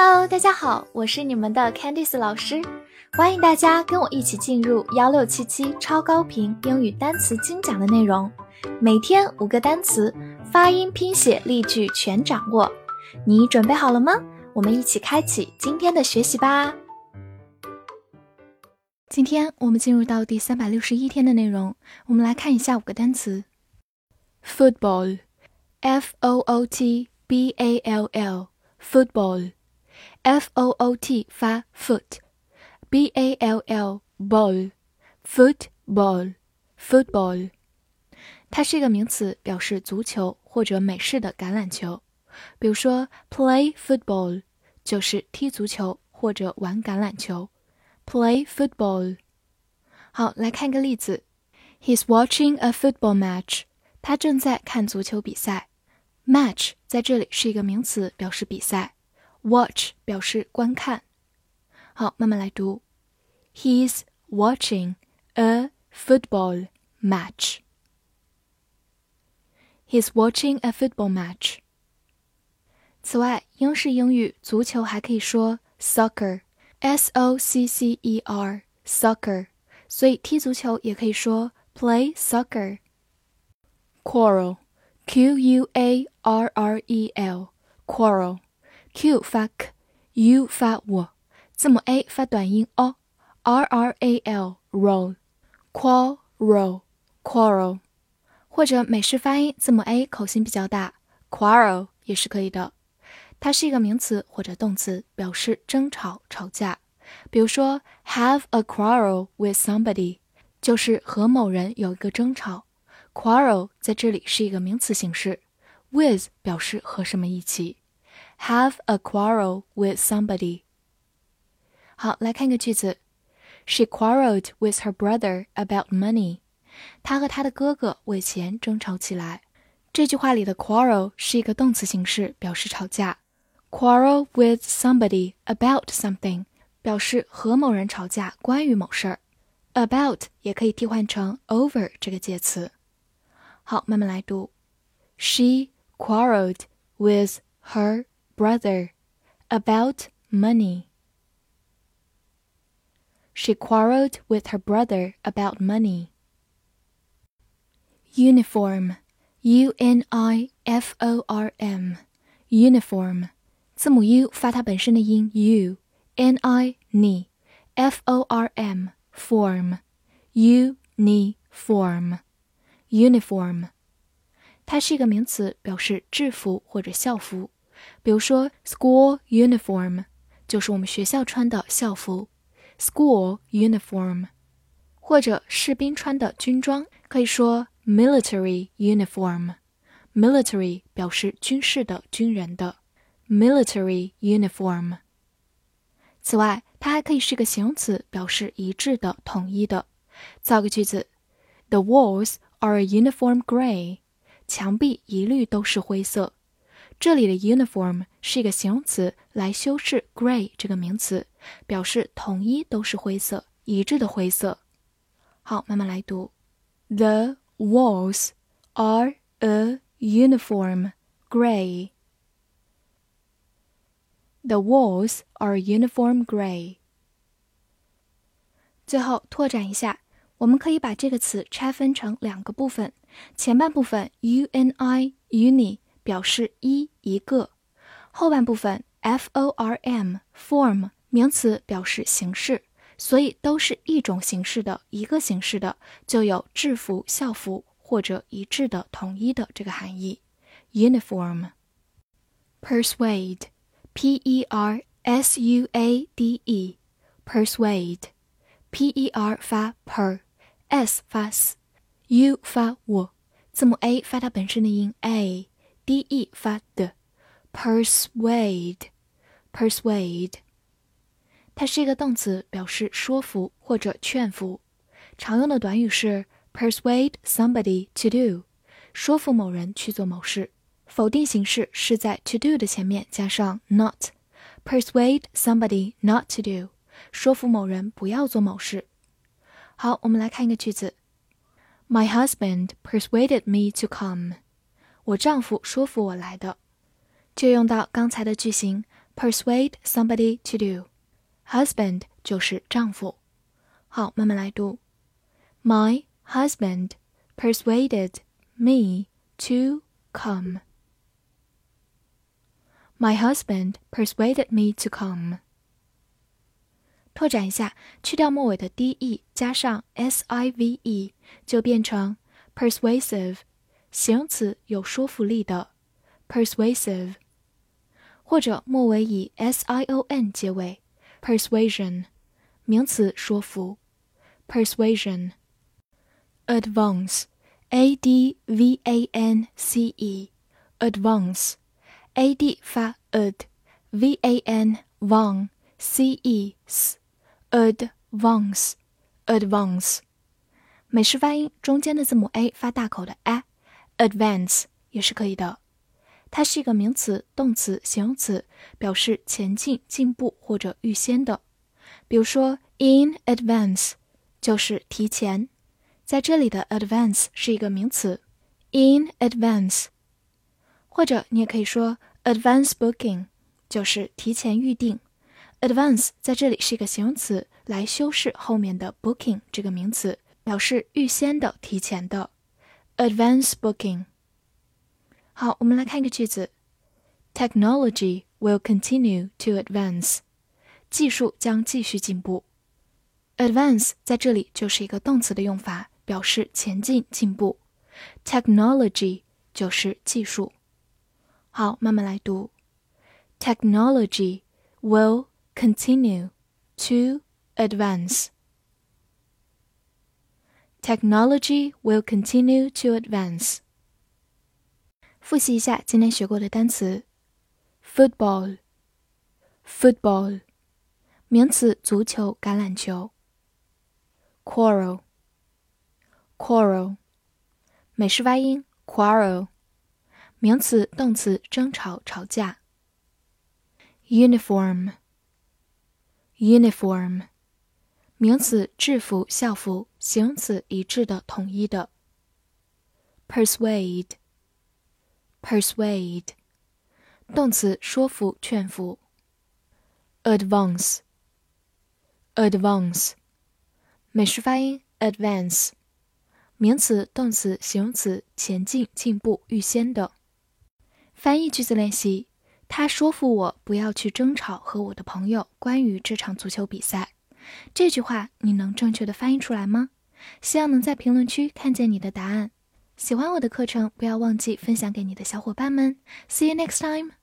Hello，大家好，我是你们的 Candice 老师，欢迎大家跟我一起进入幺六七七超高频英语单词精讲的内容，每天五个单词，发音、拼写、例句全掌握，你准备好了吗？我们一起开启今天的学习吧。今天我们进入到第三百六十一天的内容，我们来看一下五个单词：football，f o o t b a l l，football。f o o t 发 foot，b a l l ball，football，football，它是一个名词，表示足球或者美式的橄榄球。比如说，play football 就是踢足球或者玩橄榄球。play football。好，来看个例子：He's watching a football match。他正在看足球比赛。match 在这里是一个名词，表示比赛。 Watch 表示观看。好，慢慢来读。He's watching a football match. He's watching a football match. 此外，英式英语足球还可以说 soccer，s o c c e r，soccer。所以踢足球也可以说 play soccer。Quarrel，q u a r r e l，quarrel。 Q 发 k，U 发 w，字母 A 发短音 o，R R A L，roll，quarrel，quarrel，或者美式发音，字母 A 口型比较大，quarrel 也是可以的。它是一个名词或者动词，表示争吵、吵架。比如说，have a quarrel with somebody，就是和某人有一个争吵。quarrel 在这里是一个名词形式，with 表示和什么一起。have a quarrel with somebody。好，来看个句子：She quarreled with her brother about money。她和她的哥哥为钱争吵起来。这句话里的 quarrel 是一个动词形式，表示吵架。Quarrel with somebody about something 表示和某人吵架，关于某事儿。About 也可以替换成 over 这个介词。好，慢慢来读。She quarreled with her brother about money. She quarreled with her brother about money. Uniform, U N I F O R M, uniform，字母 U 发它本身的音 U，N I N F O R M form, uniform, uniform，它是一个名词，表示制服或者校服。 比如说，school uniform 就是我们学校穿的校服，school uniform，或者士兵穿的军装，可以说 military uniform，military 表示军事的、军人的，military uniform。此外，它还可以是个形容词，表示一致的、统一的。造个句子：The walls are a uniform gray，墙壁一律都是灰色。这里的 uniform 是一个形容词，来修饰 gray 这个名词，表示统一都是灰色，一致的灰色。好，慢慢来读。The walls are a uniform gray. The walls are uniform gray. 最后拓展一下，我们可以把这个词拆分成两个部分，前半部分 uni uni。表示一一个，后半部分 f o r m form 名词表示形式，所以都是一种形式的一个形式的，就有制服、校服或者一致的、统一的这个含义。uniform persuade p e r s u a d e persuade p e r 发 per s 发 s，u 发 w，字母 a 发它本身的音 a。d e 发的，persuade，persuade，它是一个动词，表示说服或者劝服。常用的短语是 persuade somebody to do，说服某人去做某事。否定形式是在 to do 的前面加上 not，persuade somebody not to do，说服某人不要做某事。好，我们来看一个句子：My husband persuaded me to come。 我丈夫说服我来的，就用到刚才的句型 persuade somebody to do。husband 就是丈夫。好，慢慢来读。My husband persuaded me to come. My husband persuaded me to come. 拓展一下，去掉末尾的 d e，加上 s i v e，就变成 persuasive， 形容词有说服力的 persuasive，或者末尾以 s i o n 结尾 persuasion，名词说服 persuasion。advance a d v a n c e advance a d 发 ad v a n van c e s advance advance 美式发音中间的字母 a 发大口的 a Advance 也是可以的。它是一个名词、动词、形容词，表示前进、进步或者预先的。比如说，in advance 就是提前，在这里的 advance 是一个名词，in advance。或者你也可以说 advance booking 就是提前预定。advance 在这里是一个形容词，来修饰后面的 booking 这个名词，表示预先的、提前的。advance booking。好，我们来看一个句子：Technology will continue to advance。技术将继续进步。Advance 在这里就是一个动词的用法，表示前进、进步。Technology 就是技术。好，慢慢来读。Technology will continue to advance. Technology will continue to advance. 复习一下今天学过的单词：football，football，名词，足球、橄榄球；quarrel，quarrel，美式发音 quarrel，名词、动词，争吵、吵架；uniform。uniform， 名词，制服、校服；形容词，一致的、统一的。persuade，persuade，动词，说服、劝服。advance，advance，美式发音 advance，名词、动词、形容词，前进、进步、预先的。翻译句子练习。他说服我不要去争吵和我的朋友关于这场足球比赛。这句话你能正确的翻译出来吗？希望能在评论区看见你的答案。喜欢我的课程，不要忘记分享给你的小伙伴们。See you next time.